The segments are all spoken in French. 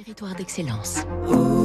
Territoire d'excellence.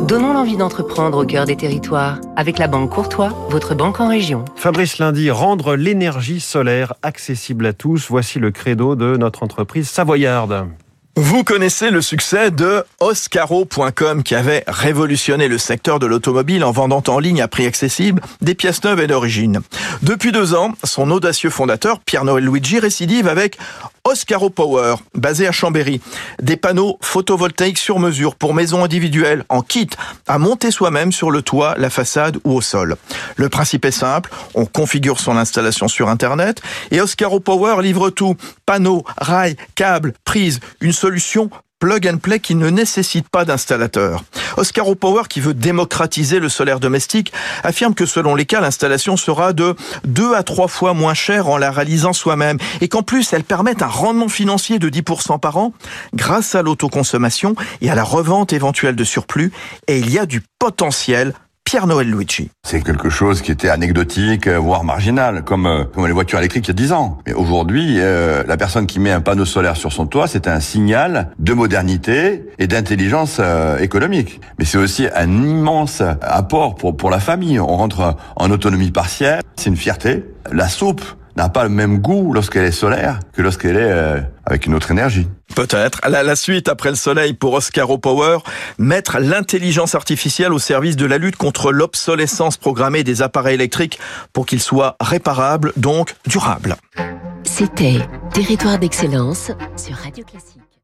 Donnons l'envie d'entreprendre au cœur des territoires avec la Banque Courtois, votre banque en région. Fabrice Lundi, rendre l'énergie solaire accessible à tous. Voici le credo de notre entreprise savoyarde. Vous connaissez le succès de Oscaro.com qui avait révolutionné le secteur de l'automobile en vendant en ligne à prix accessible des pièces neuves et d'origine. Depuis deux ans, son audacieux fondateur, Pierre-Noël Luigi, récidive avec Oscaro Power, basé à Chambéry. Des panneaux photovoltaïques sur mesure pour maisons individuelles en kit à monter soi-même sur le toit, la façade ou au sol. Le principe est simple, on configure son installation sur Internet et Oscaro Power livre tout. Panneaux, rails, câbles, prises, une solution plug and play qui ne nécessite pas d'installateur. Oscar Power, qui veut démocratiser le solaire domestique, affirme que selon les cas, l'installation sera de 2 à 3 fois moins chère en la réalisant soi-même et qu'en plus, elle permet un rendement financier de 10% par an grâce à l'autoconsommation et à la revente éventuelle de surplus et il y a du potentiel Pierre-Noël Luigi. C'est quelque chose qui était anecdotique, euh, voire marginal, comme, euh, comme les voitures électriques il y a 10 ans. Mais aujourd'hui, euh, la personne qui met un panneau solaire sur son toit, c'est un signal de modernité et d'intelligence économique. Mais c'est aussi un immense apport pour, pour la famille. On rentre en autonomie partielle, c'est une fierté. La soupe n'a pas le même goût lorsqu'elle est solaire que lorsqu'elle est euh, avec une autre énergie. Peut-être. La, la suite après le soleil pour Oscar Power, mettre l'intelligence artificielle au service de la lutte contre l'obsolescence programmée des appareils électriques pour qu'ils soient réparables, donc durables. C'était Territoire d'excellence sur Radio Classique.